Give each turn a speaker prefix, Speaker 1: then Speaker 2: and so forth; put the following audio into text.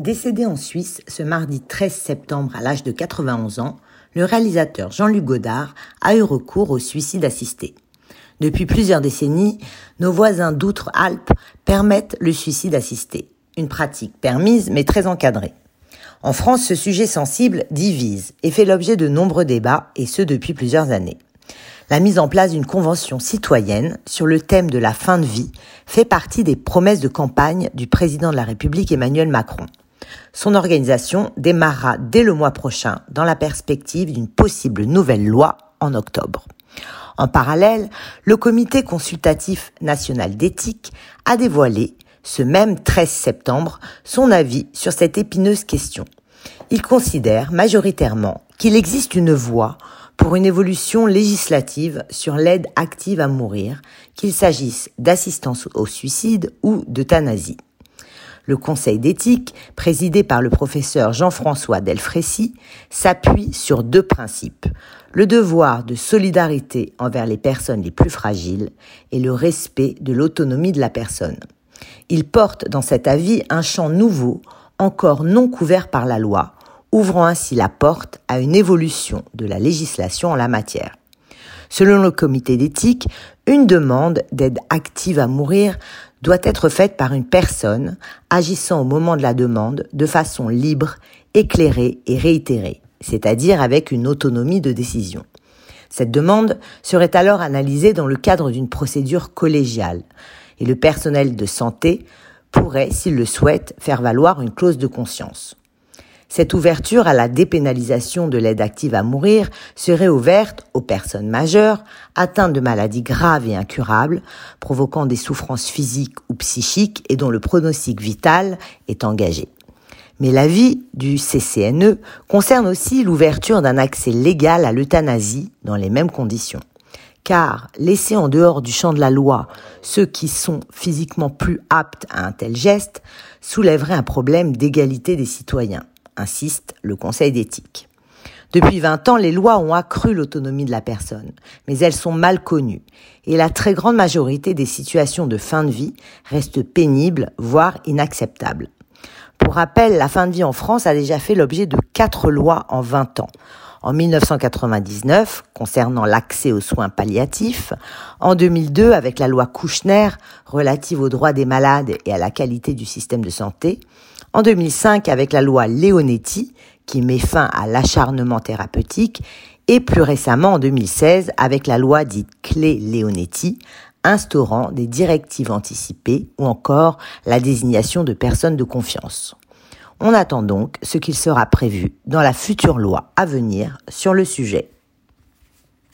Speaker 1: Décédé en Suisse ce mardi 13 septembre à l'âge de 91 ans, le réalisateur Jean-Luc Godard a eu recours au suicide assisté. Depuis plusieurs décennies, nos voisins d'outre-Alpes permettent le suicide assisté, une pratique permise mais très encadrée. En France, ce sujet sensible divise et fait l'objet de nombreux débats, et ce depuis plusieurs années. La mise en place d'une convention citoyenne sur le thème de la fin de vie fait partie des promesses de campagne du président de la République Emmanuel Macron. Son organisation démarrera dès le mois prochain dans la perspective d'une possible nouvelle loi en octobre. En parallèle, le comité consultatif national d'éthique a dévoilé, ce même 13 septembre, son avis sur cette épineuse question. Il considère majoritairement qu'il existe une voie pour une évolution législative sur l'aide active à mourir, qu'il s'agisse d'assistance au suicide ou d'euthanasie. Le Conseil d'éthique, présidé par le professeur Jean-François Delfrécy, s'appuie sur deux principes. Le devoir de solidarité envers les personnes les plus fragiles et le respect de l'autonomie de la personne. Il porte dans cet avis un champ nouveau, encore non couvert par la loi, ouvrant ainsi la porte à une évolution de la législation en la matière. Selon le comité d'éthique, une demande d'aide active à mourir doit être faite par une personne agissant au moment de la demande de façon libre, éclairée et réitérée, c'est-à-dire avec une autonomie de décision. Cette demande serait alors analysée dans le cadre d'une procédure collégiale et le personnel de santé pourrait, s'il le souhaite, faire valoir une clause de conscience. Cette ouverture à la dépénalisation de l'aide active à mourir serait ouverte aux personnes majeures atteintes de maladies graves et incurables, provoquant des souffrances physiques ou psychiques et dont le pronostic vital est engagé. Mais l'avis du CCNE concerne aussi l'ouverture d'un accès légal à l'euthanasie dans les mêmes conditions. Car laisser en dehors du champ de la loi ceux qui sont physiquement plus aptes à un tel geste soulèverait un problème d'égalité des citoyens insiste le Conseil d'éthique. Depuis 20 ans, les lois ont accru l'autonomie de la personne, mais elles sont mal connues, et la très grande majorité des situations de fin de vie restent pénibles, voire inacceptables. Pour rappel, la fin de vie en France a déjà fait l'objet de quatre lois en 20 ans. En 1999, concernant l'accès aux soins palliatifs, en 2002 avec la loi Kouchner relative aux droits des malades et à la qualité du système de santé, en 2005 avec la loi Leonetti qui met fin à l'acharnement thérapeutique et plus récemment en 2016 avec la loi dite Clé Leonetti instaurant des directives anticipées ou encore la désignation de personnes de confiance. On attend donc ce qu'il sera prévu dans la future loi à venir sur le sujet.